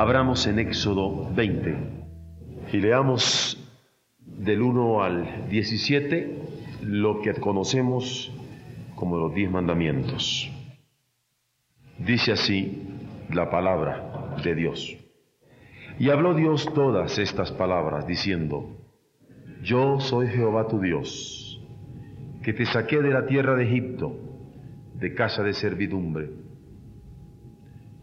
Abramos en Éxodo 20 y leamos del 1 al 17 lo que conocemos como los diez mandamientos. Dice así la palabra de Dios. Y habló Dios todas estas palabras, diciendo, Yo soy Jehová tu Dios, que te saqué de la tierra de Egipto, de casa de servidumbre.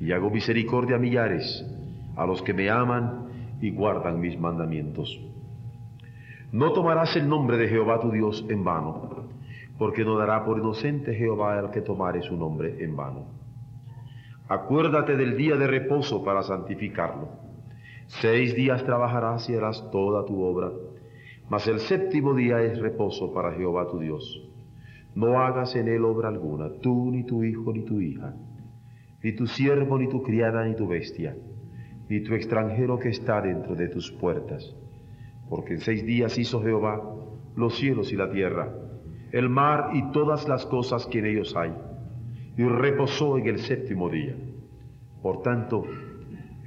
Y hago misericordia a millares, a los que me aman y guardan mis mandamientos. No tomarás el nombre de Jehová tu Dios en vano, porque no dará por inocente Jehová al que tomare su nombre en vano. Acuérdate del día de reposo para santificarlo. Seis días trabajarás y harás toda tu obra, mas el séptimo día es reposo para Jehová tu Dios. No hagas en él obra alguna, tú ni tu hijo ni tu hija, ni tu siervo ni tu criada ni tu bestia, ni tu extranjero que está dentro de tus puertas porque en seis días hizo Jehová los cielos y la tierra, el mar y todas las cosas que en ellos hay, y reposó en el séptimo día. Por tanto,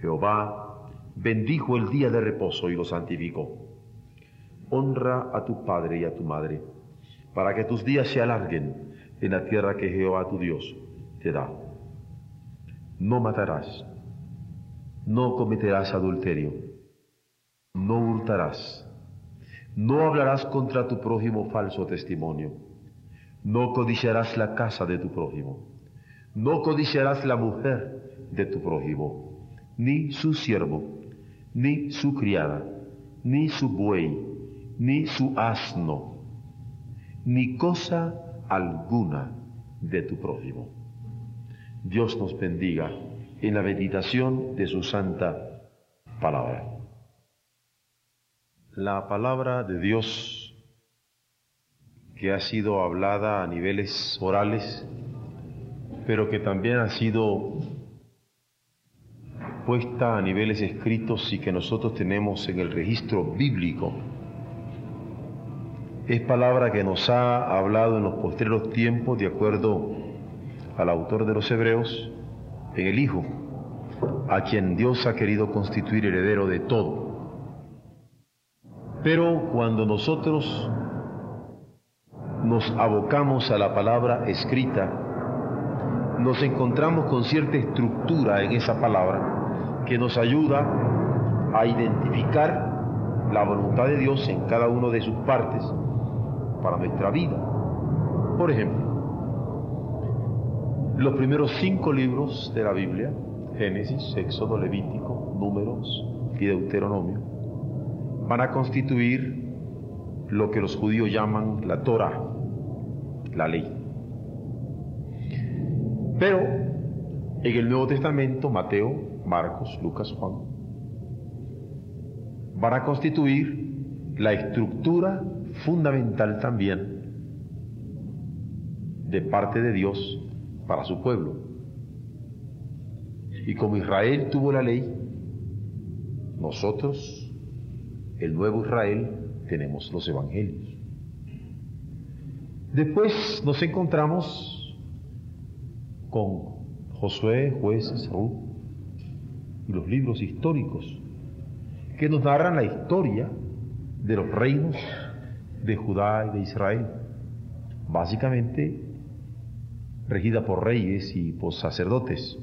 Jehová bendijo el día de reposo y lo santificó. Honra a tu padre y a tu madre, para que tus días se alarguen en la tierra que Jehová tu Dios te da. No matarás, no cometerás adulterio no hurtarás, no hablarás contra tu prójimo falso testimonio, no codiciarás la casa de tu prójimo, no codiciarás la mujer de tu prójimo, ni su siervo, ni su criada, ni su buey, ni su asno, ni cosa alguna de tu prójimo. Dios nos bendiga en la meditación de su santa palabra la palabra de Dios que ha sido hablada a niveles orales, pero que también ha sido puesta a niveles escritos y que nosotros tenemos en el registro bíblico. Es palabra que nos ha hablado en los postreros tiempos, de acuerdo al autor de los Hebreos, en el Hijo, a quien Dios ha querido constituir heredero de todo pero cuando nosotros nos abocamos a la palabra escrita, nos encontramos con cierta estructura en esa palabra que nos ayuda a identificar la voluntad de Dios en cada una de sus partes para nuestra vida. Por ejemplo, los primeros cinco libros de la Biblia, Génesis, Éxodo, Levítico, Números y Deuteronomio, van a constituir lo que los judíos llaman la Torah, la ley. Pero en el Nuevo Testamento, Mateo, Marcos, Lucas, Juan, van a constituir la estructura fundamental también de parte de Dios para su pueblo. Y como Israel tuvo la ley, nosotros el nuevo Israel, tenemos los evangelios. Después nos encontramos con Josué, jueces, Ruth y los libros históricos que nos narran la historia de los reinos de Judá y de Israel, básicamente regida por reyes y por sacerdotes.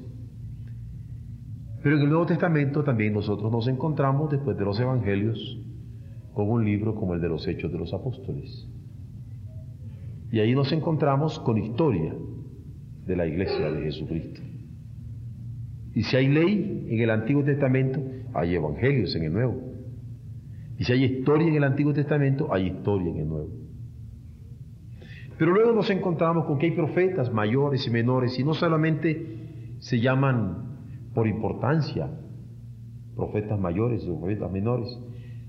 Pero en el Nuevo Testamento también nosotros nos encontramos, después de los Evangelios, con un libro como el de los Hechos de los Apóstoles. Y ahí nos encontramos con historia de la iglesia de Jesucristo. Y si hay ley en el Antiguo Testamento, hay evangelios en el Nuevo. Y si hay historia en el Antiguo Testamento, hay historia en el Nuevo. Pero luego nos encontramos con que hay profetas mayores y menores, y no solamente se llaman por importancia profetas mayores o profetas menores,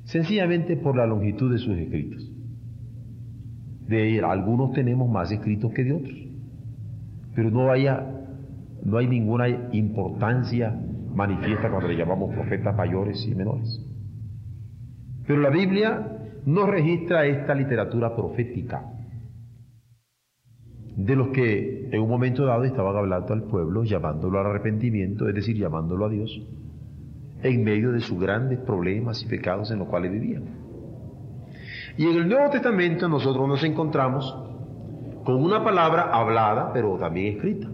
sencillamente por la longitud de sus escritos. De algunos tenemos más escritos que de otros, pero no haya no hay ninguna importancia manifiesta cuando le llamamos profetas mayores y menores. Pero la Biblia no registra esta literatura profética de los que en un momento dado estaban hablando al pueblo, llamándolo al arrepentimiento, es decir, llamándolo a Dios, en medio de sus grandes problemas y pecados en los cuales vivían. Y en el Nuevo Testamento nosotros nos encontramos con una palabra hablada, pero también escrita.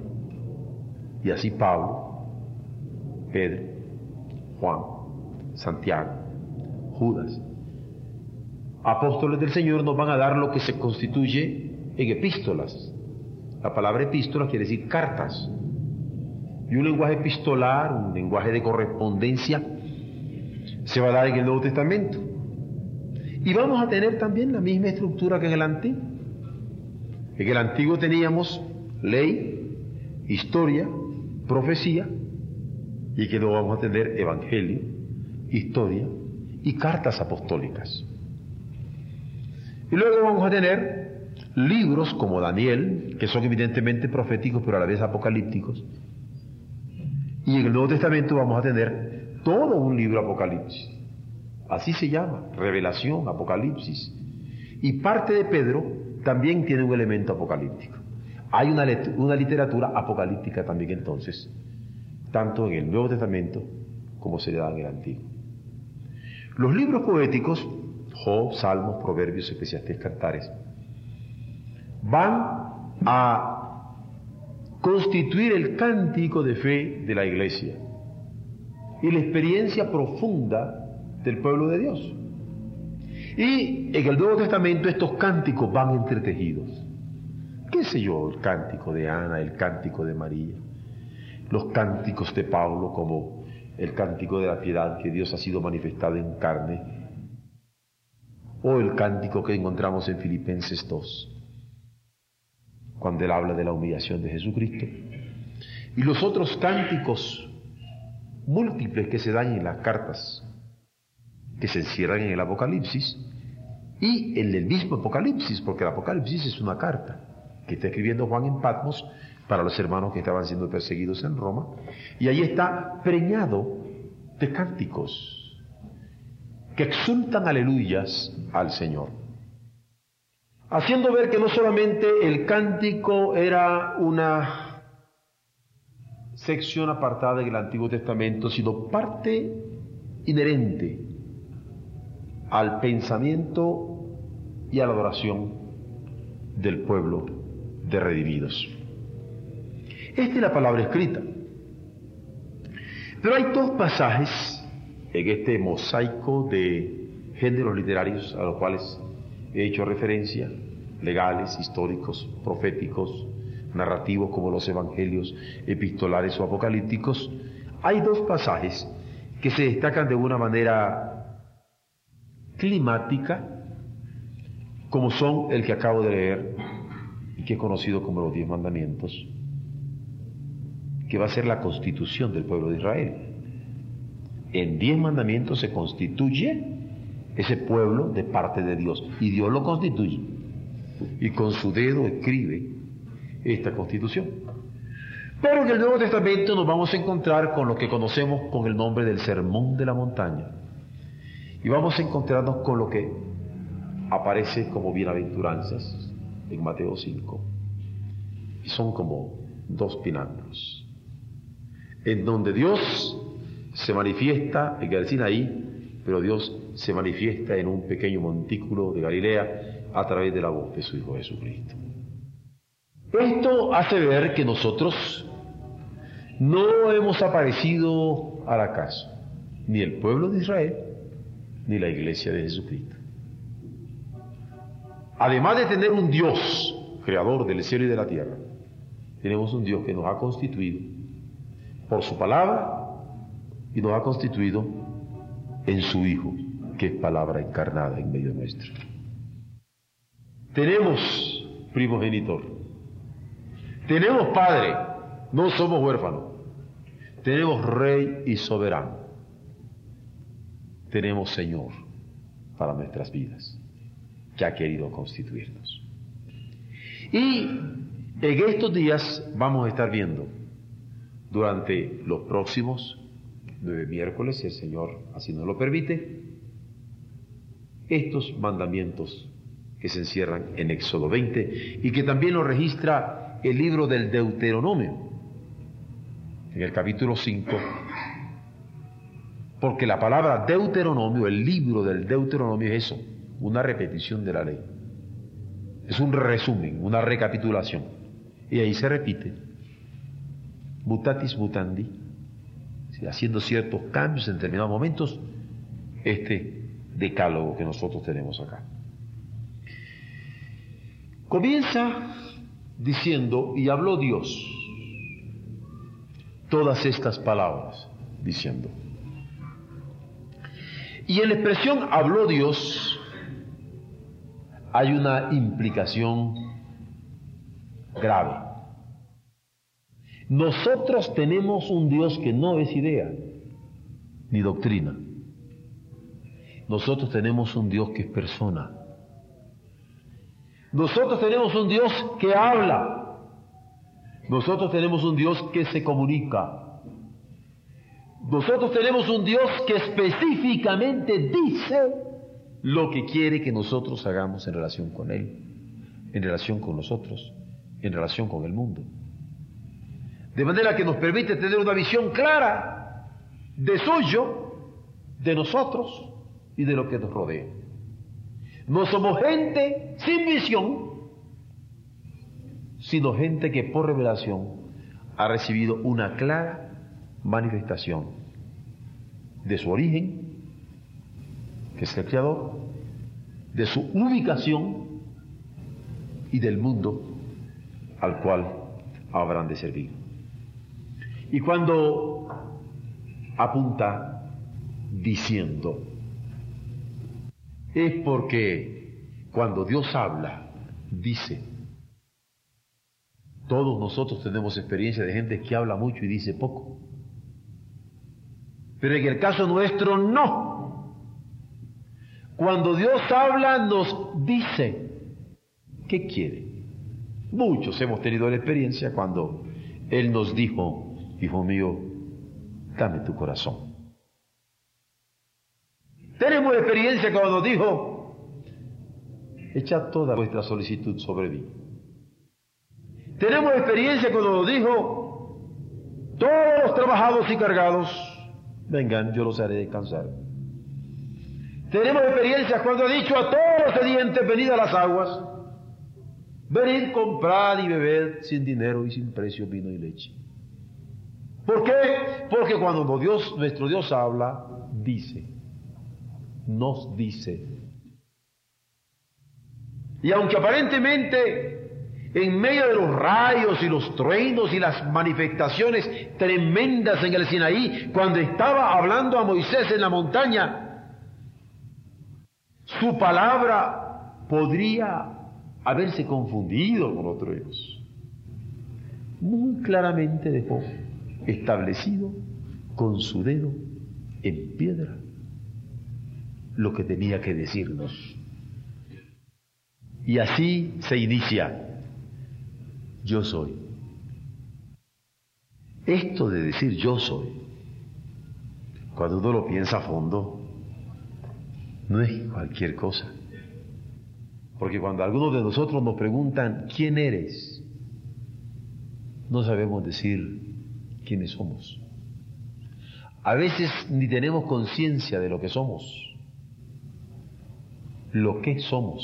Y así Pablo, Pedro, Juan, Santiago, Judas, apóstoles del Señor nos van a dar lo que se constituye en epístolas. La palabra epístola quiere decir cartas. Y un lenguaje epistolar, un lenguaje de correspondencia, se va a dar en el Nuevo Testamento. Y vamos a tener también la misma estructura que en el Antiguo. En el Antiguo teníamos ley, historia, profecía y que luego vamos a tener evangelio, historia y cartas apostólicas. Y luego vamos a tener libros como Daniel, que son evidentemente proféticos pero a la vez apocalípticos. Y en el Nuevo Testamento vamos a tener todo un libro apocalipsis. Así se llama, revelación, apocalipsis. Y parte de Pedro también tiene un elemento apocalíptico. Hay una, literatura apocalíptica también entonces, tanto en el Nuevo Testamento como se le da en el Antiguo. Los libros poéticos, Job, Salmos, Proverbios, Eclesiastés, Cantares, van a constituir el cántico de fe de la iglesia y la experiencia profunda del pueblo de Dios. Y en el Nuevo Testamento estos cánticos van entretejidos. Qué sé yo, el cántico de Ana, el cántico de María, los cánticos de Pablo como el cántico de la piedad que Dios ha sido manifestado en carne, o el cántico que encontramos en Filipenses 2, cuando él habla de la humillación de Jesucristo, y los otros cánticos múltiples que se dan en las cartas, que se encierran en el Apocalipsis, y en el mismo Apocalipsis, porque el Apocalipsis es una carta que está escribiendo Juan en Patmos para los hermanos que estaban siendo perseguidos en Roma, y ahí está preñado de cánticos que exultan aleluyas al Señor, haciendo ver que no solamente el cántico era una sección apartada del Antiguo Testamento, sino parte inherente al pensamiento y a la adoración del pueblo de redimidos. Esta es la palabra escrita. Pero hay dos pasajes en este mosaico de géneros literarios a los cuales he hecho referencia, legales, históricos, proféticos, narrativos como los evangelios epistolares o apocalípticos, hay dos pasajes que se destacan de una manera climática, como son el que acabo de leer que he conocido como los diez mandamientos, que va a ser la constitución del pueblo de Israel. En diez mandamientos se constituye ese pueblo de parte de Dios y Dios lo constituye y con su dedo escribe esta constitución. Pero en el Nuevo Testamento nos vamos a encontrar con lo que conocemos con el nombre del Sermón de la Montaña y vamos a encontrarnos con lo que aparece como bienaventuranzas en Mateo 5. Y son como dos pináculos, en donde Dios se manifiesta en el Sinaí, pero Dios se manifiesta en un pequeño montículo de Galilea a través de la voz de su Hijo Jesucristo. Esto hace ver que nosotros no hemos aparecido al acaso, ni el pueblo de Israel, ni la iglesia de Jesucristo. Además de tener un Dios, creador del cielo y de la tierra, tenemos un Dios que nos ha constituido por su palabra y nos ha constituido en su Hijo, que es palabra encarnada en medio nuestro. Tenemos primogenitor, tenemos Padre, no somos huérfanos, tenemos Rey y soberano, tenemos Señor para nuestras vidas, que ha querido constituirnos. Y en estos días vamos a estar viendo durante los próximos nueve miércoles, si el Señor así nos lo permite, estos mandamientos que se encierran en Éxodo 20 y que también lo registra el libro del Deuteronomio, en el capítulo 5, porque la palabra Deuteronomio, el libro del Deuteronomio es eso, una repetición de la ley. Es un resumen, una recapitulación. Y ahí se repite, mutatis mutandi, haciendo ciertos cambios en determinados momentos, este decálogo que nosotros tenemos acá. Comienza diciendo, y habló Dios todas estas palabras, diciendo. Y en la expresión habló Dios hay una implicación grave. Nosotros tenemos un Dios que no es idea ni doctrina. Nosotros tenemos un Dios que es persona. Nosotros tenemos un Dios que habla. Nosotros tenemos un Dios que se comunica. Nosotros tenemos un Dios que específicamente dice lo que quiere que nosotros hagamos en relación con Él, en relación con nosotros, en relación con el mundo. De manera que nos permite tener una visión clara de suyo, de nosotros y de lo que nos rodea. No somos gente sin visión, sino gente que por revelación ha recibido una clara manifestación de su origen, que es el Creador, de su ubicación y del mundo al cual habrán de servir. Y cuando apunta diciendo, es porque cuando Dios habla, dice, todos nosotros tenemos experiencia de gente que habla mucho y dice poco. Pero en el caso nuestro no. Cuando Dios habla nos dice, ¿qué quiere? Muchos hemos tenido la experiencia cuando Él nos dijo, Hijo mío, dame tu corazón. Tenemos experiencia cuando dijo, echa toda vuestra solicitud sobre mí. Tenemos experiencia cuando dijo, todos los trabajados y cargados, vengan, yo los haré descansar. Tenemos experiencia cuando ha dicho a todos los sedientes, venid a las aguas, venid, comprad y bebed sin dinero y sin precio vino y leche. ¿Por qué? Porque cuando Dios, nuestro Dios habla, dice, nos dice. Y aunque aparentemente en medio de los rayos y los truenos y las manifestaciones tremendas en el Sinaí, cuando estaba hablando a Moisés en la montaña, su palabra podría haberse confundido con otro Dios. Muy claramente dejó establecido con su dedo en piedra lo que tenía que decirnos. Y así se inicia, yo soy. Esto de decir yo soy, cuando uno lo piensa a fondo, no es cualquier cosa. Porque cuando algunos de nosotros nos preguntan, ¿quién eres? No sabemos decir quiénes somos. A veces ni tenemos conciencia de lo que somos, lo que somos,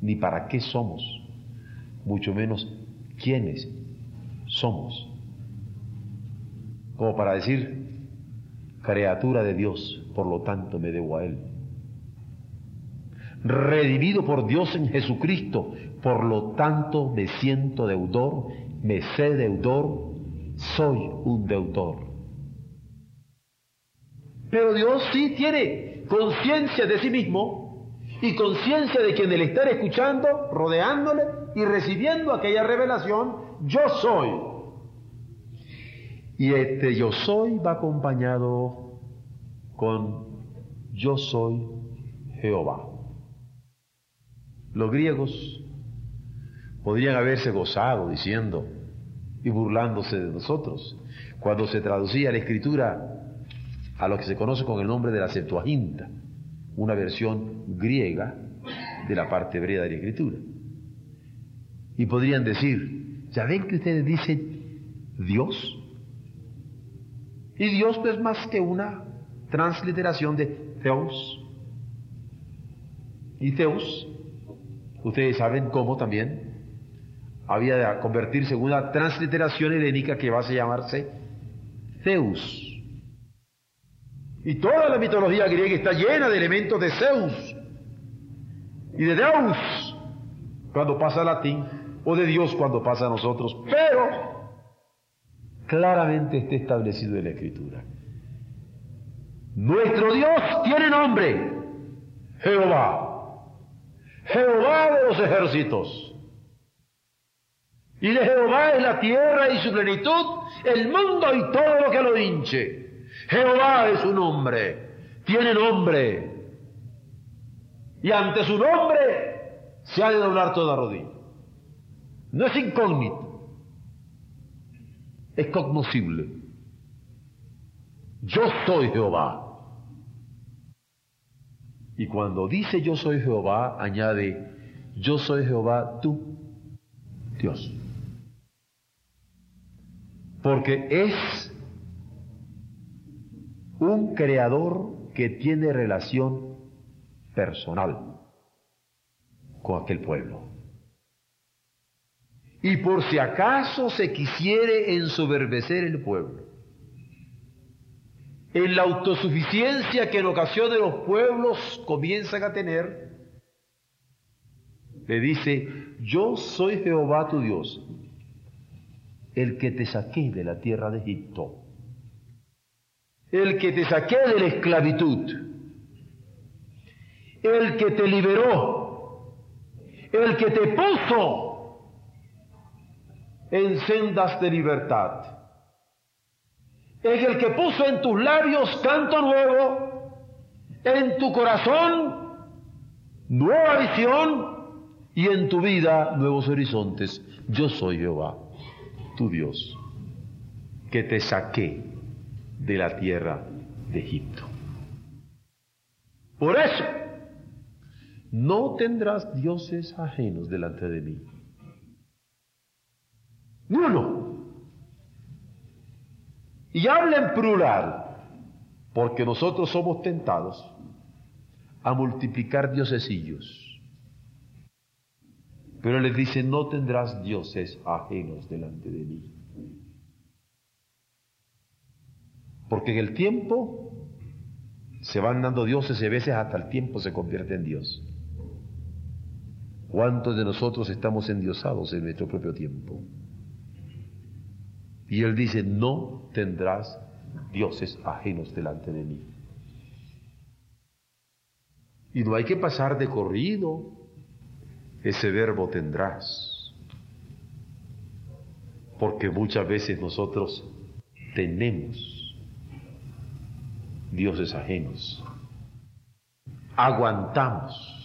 ni para qué somos, mucho menos quiénes somos. como para decir, criatura de Dios, por lo tanto me debo a Él. Redimido por Dios en Jesucristo, por lo tanto me siento deudor, me sé deudor, soy un deudor. Pero Dios sí tiene conciencia de sí mismo y conciencia de quien le está escuchando, rodeándole y recibiendo aquella revelación, yo soy. Y este yo soy va acompañado con yo soy Jehová. Los griegos podrían haberse gozado diciendo y burlándose de nosotros cuando se traducía la escritura a lo que se conoce con el nombre de la Septuaginta, una versión griega de la parte hebrea de la escritura. Y podrían decir, ¿ya ven que ustedes dicen Dios? Y Dios no es más que una transliteración de Theos. Y Theos, ustedes saben cómo también había de convertirse en una transliteración helénica que va a llamarse Zeus. Y toda la mitología griega está llena de elementos de Zeus y de Deus cuando pasa a latín o de Dios cuando pasa a nosotros. Pero claramente está establecido en la Escritura. Nuestro Dios tiene nombre, Jehová. Jehová de los ejércitos. Y de Jehová es la tierra y su plenitud, el mundo y todo lo que lo hinche. Jehová es su nombre, tiene nombre. Y ante su nombre se ha de doblar toda rodilla. No es incógnito, es cognoscible. Yo soy Jehová. Y cuando dice yo soy Jehová, añade, yo soy Jehová, tú, Dios. Porque es un creador que tiene relación personal con aquel pueblo. Y por si acaso se quisiere ensoberbecer el pueblo, en la autosuficiencia que en ocasiones los pueblos comienzan a tener, le dice, yo soy Jehová tu Dios, el que te saqué de la tierra de Egipto. El que te saqué de la esclavitud, el que te liberó, el que te puso en sendas de libertad, es el que puso en tus labios canto nuevo, en tu corazón nueva visión y en tu vida nuevos horizontes. Yo soy Jehová, tu Dios, que te saqué de la tierra de Egipto. Por eso, no tendrás dioses ajenos delante de mí. Uno. Y habla en plural, porque nosotros somos tentados a multiplicar diosesillos. Pero les dice, no tendrás dioses ajenos delante de mí. Porque en el tiempo se van dando dioses y a veces hasta el tiempo se convierte en Dios. ¿Cuántos de nosotros estamos endiosados en nuestro propio tiempo? Y él dice, no tendrás dioses ajenos delante de mí. Y no hay que pasar de corrido ese verbo tendrás. Porque muchas veces nosotros tenemos dioses ajenos. Aguantamos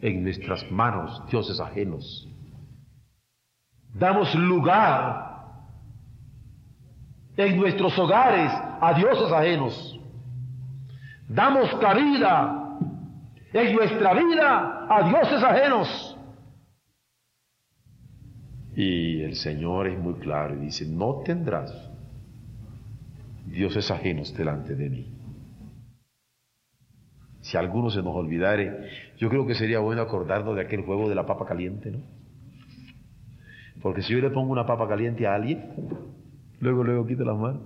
en nuestras manos dioses ajenos. Damos lugar en nuestros hogares a dioses ajenos. Damos cabida en nuestra vida a dioses ajenos. Y el Señor es muy claro y dice, no tendrás dioses ajenos delante de mí si alguno se nos olvidare, yo creo que sería bueno acordarnos de aquel juego de la papa caliente, ¿no? Porque si yo le pongo una papa caliente a alguien, luego, luego quita las manos.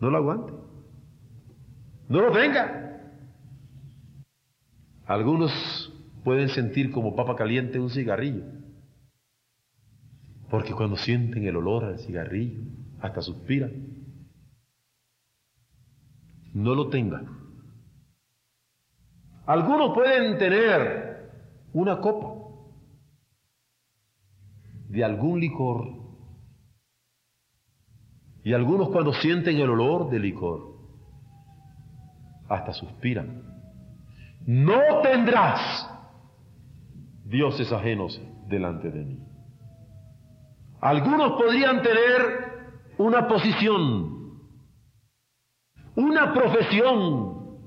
No lo aguante. No lo tenga. Algunos pueden sentir como papa caliente un cigarrillo. Porque cuando sienten el olor al cigarrillo, hasta suspiran. No lo tenga. Algunos pueden tener una copa de algún licor. Y algunos cuando sienten el olor del licor, hasta suspiran. No tendrás dioses ajenos delante de mí. Algunos podrían tener una posición, una profesión,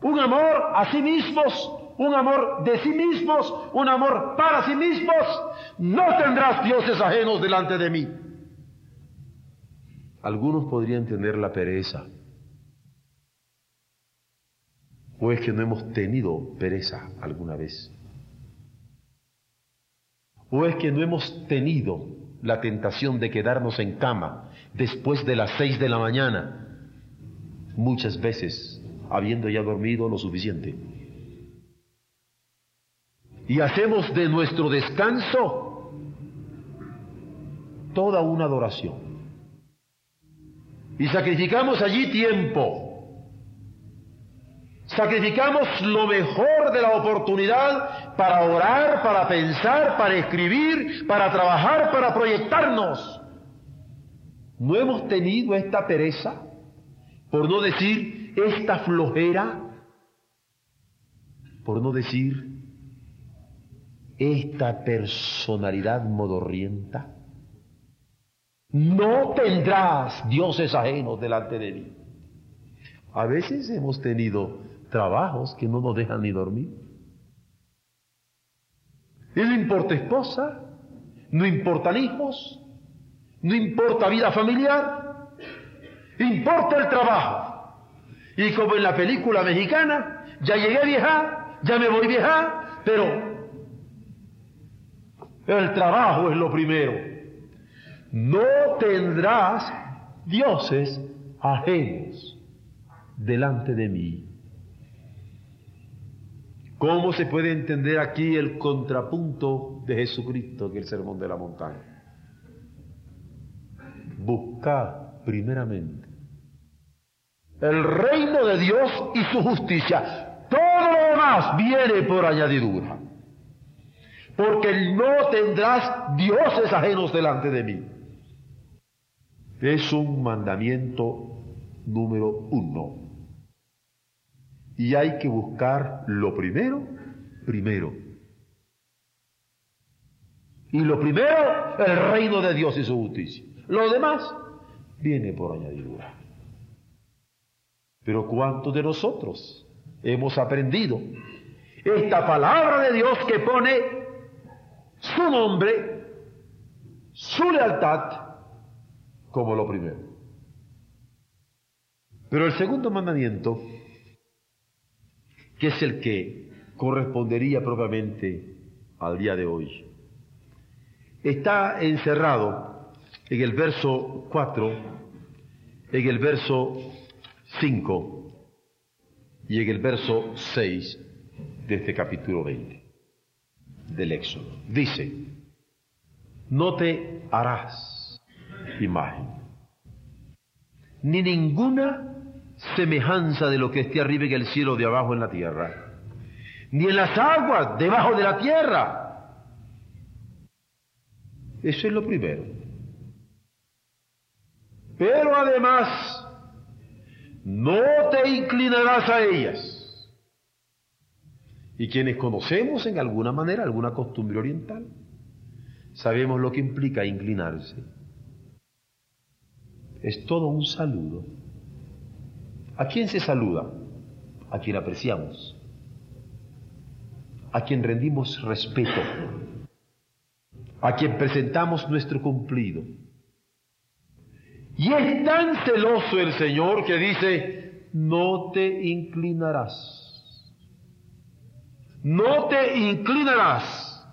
un amor a sí mismos, un amor de sí mismos, un amor para sí mismos. No tendrás dioses ajenos delante de mí. Algunos podrían tener la pereza. ¿O es que no hemos tenido pereza alguna vez? ¿O es que no hemos tenido la tentación de quedarnos en cama después de las seis de la mañana, muchas veces habiendo ya dormido lo suficiente? Y hacemos de nuestro descanso toda una adoración. Y sacrificamos allí tiempo Sacrificamos lo mejor de la oportunidad para orar, para pensar, para escribir, para trabajar, para proyectarnos. ¿No hemos tenido esta pereza? Por no decir esta flojera. Por no decir esta personalidad modorrienta. No tendrás dioses ajenos delante de mí. A veces hemos tenido trabajos que no nos dejan ni dormir. Y no importa esposa, no importan hijos, no importa vida familiar, importa el trabajo. Y como en la película mexicana, ya llegué vieja, ya me voy vieja, pero el trabajo es lo primero. No tendrás dioses ajenos delante de mí. ¿Cómo se puede entender aquí el contrapunto de Jesucristo que el sermón de la montaña? Buscad primeramente el reino de Dios y su justicia. Todo lo demás viene por añadidura. Porque no tendrás dioses ajenos delante de mí. Es un mandamiento número uno. Y hay que buscar lo primero, primero. Y lo primero, el reino de Dios y su justicia. Lo demás viene por añadidura. Pero ¿cuántos de nosotros hemos aprendido esta palabra de Dios que pone su nombre, su lealtad como lo primero? Pero el segundo mandamiento que es el que correspondería propiamente al día de hoy. Está encerrado en el verso 4, en el verso 5 y en el verso 6 de este capítulo 20 del Éxodo. Dice, no te harás imagen, ni ninguna semejanza de lo que esté arriba en el cielo de abajo en la tierra, ni en las aguas debajo de la tierra. Eso es lo primero. Pero además, no te inclinarás a ellas. Y quienes conocemos en alguna manera alguna costumbre oriental, sabemos lo que implica inclinarse. Es todo un saludo ¿A quién se saluda? A quien apreciamos, a quien rendimos respeto, a quien presentamos nuestro cumplido. Y es tan celoso el Señor que dice, no te inclinarás, no te inclinarás,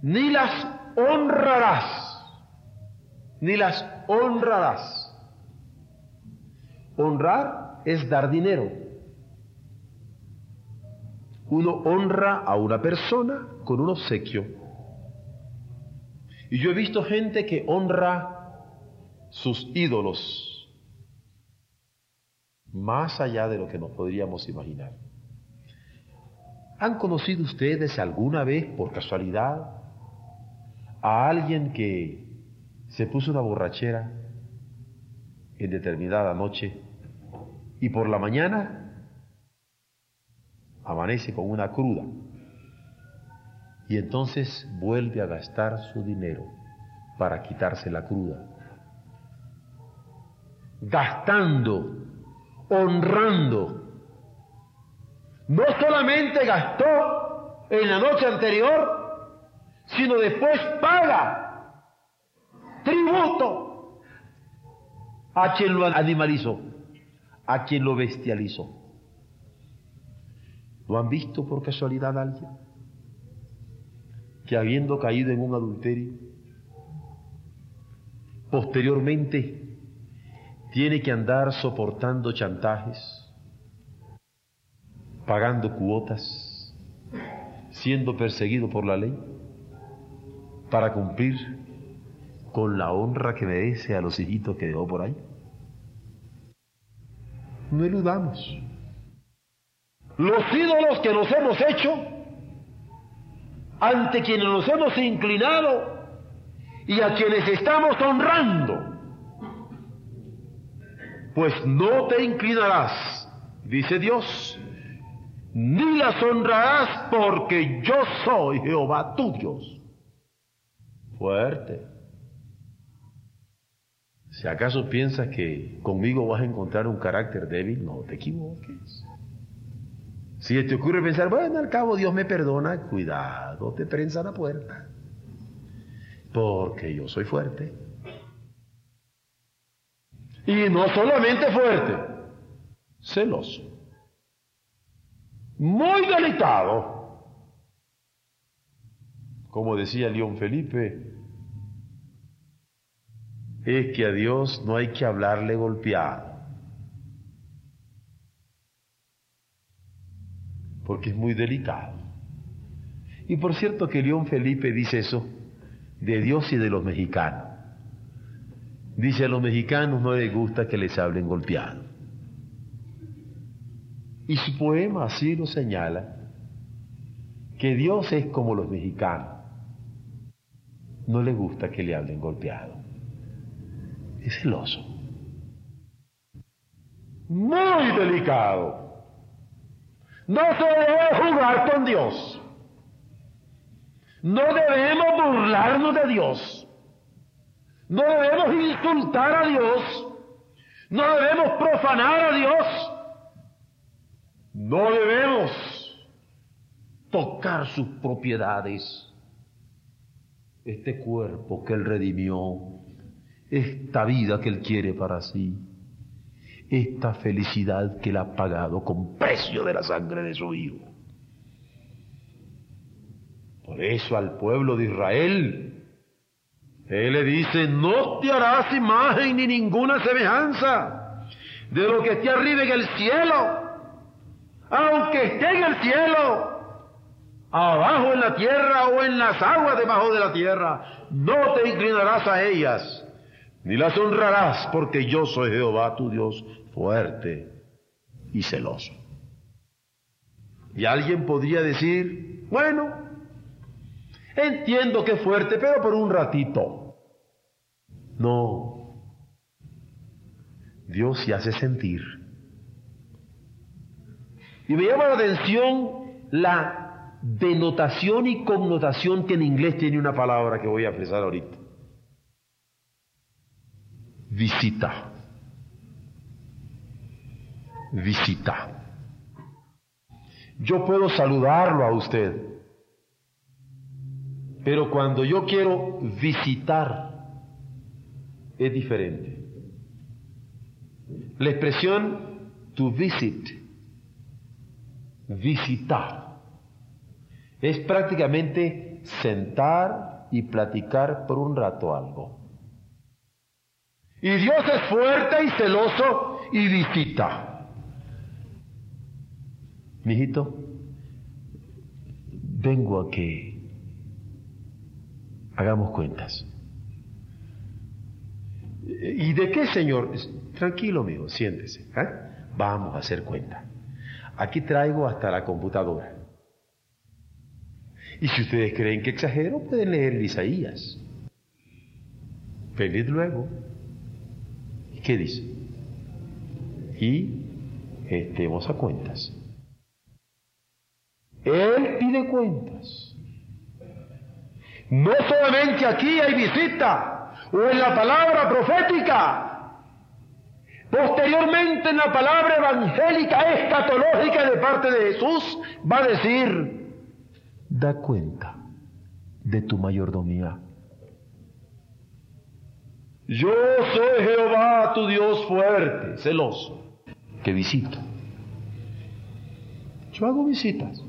ni las honrarás ni las honrarás. Honrar es dar dinero. Uno honra a una persona con un obsequio. Y yo he visto gente que honra sus ídolos más allá de lo que nos podríamos imaginar. ¿Han conocido ustedes alguna vez, por casualidad, a alguien que se puso una borrachera en determinada noche y por la mañana amanece con una cruda. Y entonces vuelve a gastar su dinero para quitarse la cruda? Gastando, honrando. No solamente gastó en la noche anterior, sino después paga tributo. A quien lo animalizó, a quien lo bestializó. ¿Lo han visto por casualidad alguien? Que habiendo caído en un adulterio, posteriormente tiene que andar soportando chantajes, pagando cuotas, siendo perseguido por la ley, para cumplir con la honra que merece a los hijitos que dejó por ahí. No eludamos. Los ídolos que nos hemos hecho, ante quienes nos hemos inclinado y a quienes estamos honrando, pues no te inclinarás, dice Dios, ni las honrarás porque yo soy Jehová tu Dios. Fuerte. Si acaso piensas que conmigo vas a encontrar un carácter débil, no te equivoques. Si te ocurre pensar, bueno, al cabo Dios me perdona, cuidado, te prensa la puerta. Porque yo soy fuerte. Y no solamente fuerte, celoso muy delicado. Como decía León Felipe, es que a Dios no hay que hablarle golpeado. Porque es muy delicado. Y por cierto que León Felipe dice eso de Dios y de los mexicanos. Dice a los mexicanos no les gusta que les hablen golpeado. Y su poema así lo señala, que Dios es como los mexicanos. No le gusta que le hablen golpeado. Celoso. Muy delicado. No se debe jugar con Dios. No debemos burlarnos de Dios. No debemos insultar a Dios. No debemos profanar a Dios. No debemos tocar sus propiedades. Este cuerpo que Él redimió, esta vida que Él quiere para sí, esta felicidad que Él ha pagado con precio de la sangre de su Hijo. Por eso al pueblo de Israel, Él le dice, no te harás imagen ni ninguna semejanza de lo que esté arriba en el cielo aunque esté en el cielo, abajo en la tierra o en las aguas debajo de la tierra, no te inclinarás a ellas, ni las honrarás, porque yo soy Jehová tu Dios fuerte y celoso. Y alguien podría decir, bueno, entiendo que es fuerte, pero por un ratito. No, Dios se hace sentir y me llama la atención la denotación y connotación que en inglés tiene una palabra que voy a expresar ahorita. Visita. Visita. Yo puedo saludarlo a usted, pero cuando yo quiero visitar es diferente. La expresión to visit visitar. Es prácticamente sentar y platicar por un rato algo. Y Dios es fuerte y celoso y visita. Mijito, vengo a que hagamos cuentas. ¿Y de qué, Señor? Tranquilo, amigo, siéntese. ¿eh? Vamos a hacer cuenta. Aquí traigo hasta la computadora. Y si ustedes creen que exagero, pueden leer Isaías. Venid luego. ¿Y qué dice? Y estemos a cuentas. Él pide cuentas. No solamente aquí hay visita, o en la palabra profética, posteriormente en la palabra evangélica, escatológica de parte de Jesús, va a decir, da cuenta de tu mayordomía. Yo soy Jehová, tu Dios fuerte, celoso, que visito. Yo hago visitas.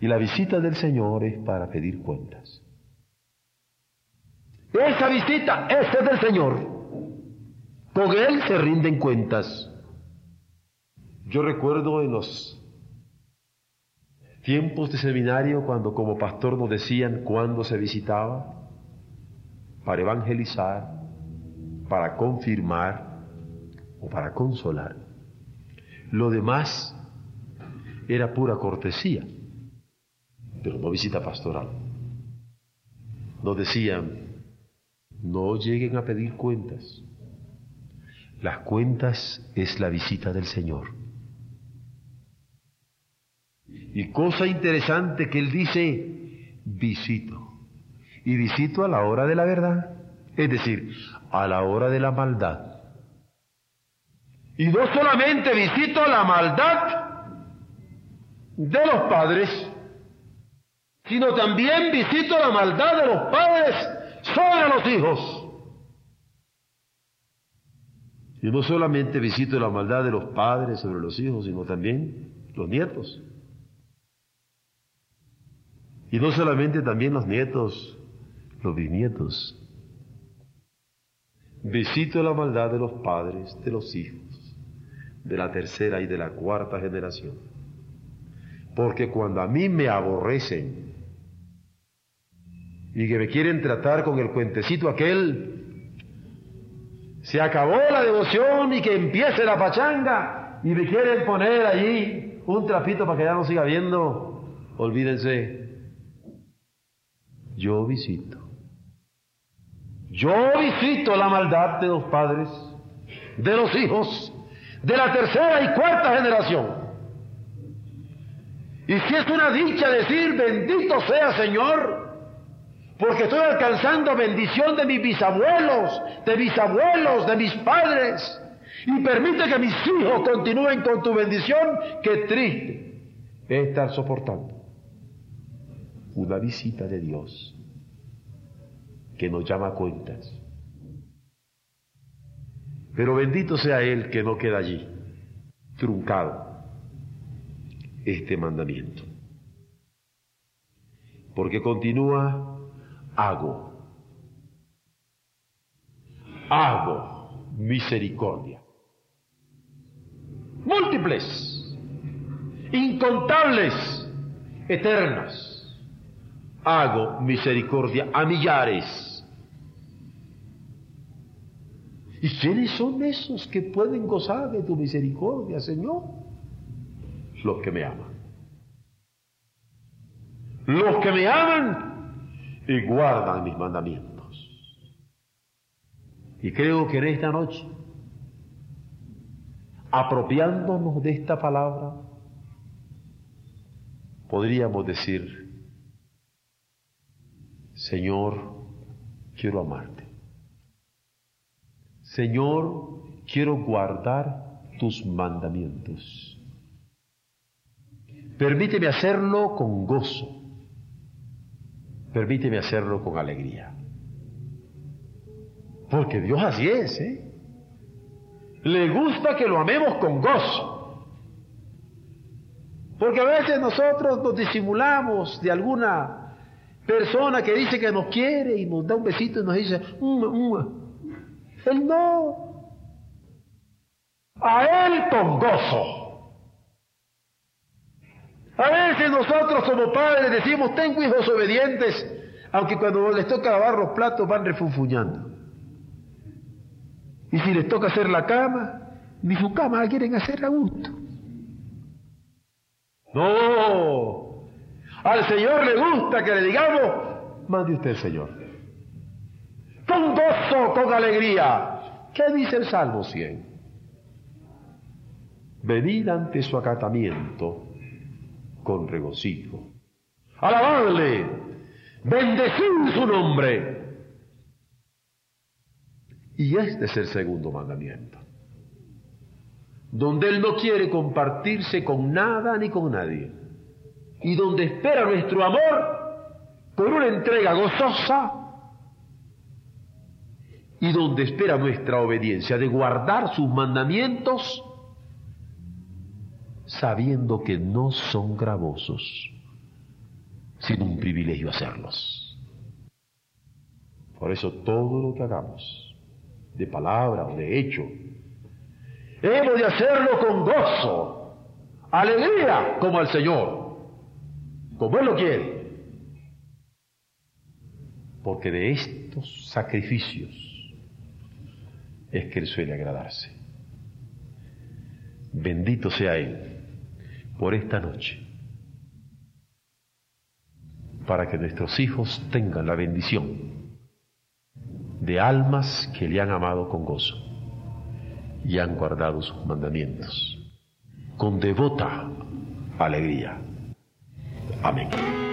Y la visita del Señor es para pedir cuentas. Esa visita, esa es del Señor. Con Él se rinden cuentas. Yo recuerdo en los tiempos de seminario cuando como pastor nos decían cuándo se visitaba para evangelizar, para confirmar o para consolar. Lo demás era pura cortesía, pero no visita pastoral. Nos decían, no lleguen a pedir cuentas. Las cuentas es la visita del Señor. Y cosa interesante que él dice, visito. Y visito a la hora de la verdad, es decir, a la hora de la maldad. Y no solamente visito la maldad de los padres, sino también visito la maldad de los padres sobre los hijos. Y no solamente visito la maldad de los padres sobre los hijos, sino también los nietos. Y no solamente también los nietos, los bisnietos. Visito la maldad de los padres, de los hijos, de la tercera y de la cuarta generación. Porque cuando a mí me aborrecen y que me quieren tratar con el cuentecito aquel, se acabó la devoción y que empiece la pachanga y me quieren poner allí un trapito para que ya no siga viendo, olvídense, yo visito. Yo visito la maldad de los padres, de los hijos, de la tercera y cuarta generación. Y si es una dicha decir, bendito sea Señor, porque estoy alcanzando bendición de mis bisabuelos, de mis abuelos, de mis padres, y permite que mis hijos continúen con tu bendición, qué triste es estar soportando una visita de Dios que nos llama a cuentas. Pero bendito sea Él que no queda allí, truncado, este mandamiento. Porque continúa, hago, hago misericordia. Múltiples, incontables, eternas hago misericordia a millares. ¿Y quiénes son esos que pueden gozar de tu misericordia, Señor? Los que me aman. Los que me aman y guardan mis mandamientos. Y creo que en esta noche, apropiándonos de esta palabra, podríamos decir, Señor, quiero amarte. Señor, quiero guardar tus mandamientos. Permíteme hacerlo con gozo. Permíteme hacerlo con alegría. Porque Dios así es, ¿eh? Le gusta que lo amemos con gozo. Porque a veces nosotros nos disimulamos de alguna Persona que dice que nos quiere y nos da un besito y nos dice, uma, uma. Él no. A Él con gozo. A veces nosotros como padres decimos, tengo hijos obedientes, aunque cuando les toca lavar los platos van refunfuñando. Y si les toca hacer la cama, ni su cama la quieren hacer a gusto. No, al Señor le gusta que le digamos, mande usted, Señor. Con gozo, con alegría. ¿Qué dice el Salmo 100? Venid ante su acatamiento con regocijo. Alabadle, bendecid su nombre. Y este es el segundo mandamiento donde Él no quiere compartirse con nada ni con nadie, y donde espera nuestro amor por una entrega gozosa, y donde espera nuestra obediencia de guardar sus mandamientos, sabiendo que no son gravosos, sino un privilegio hacerlos. Por eso todo lo que hagamos, de palabra o de hecho, Hemos de hacerlo con gozo, alegría como el Señor, como Él lo quiere. Porque de estos sacrificios es que Él suele agradarse. Bendito sea Él por esta noche, para que nuestros hijos tengan la bendición de almas que le han amado con gozo y han guardado sus mandamientos con devota alegría. Amén.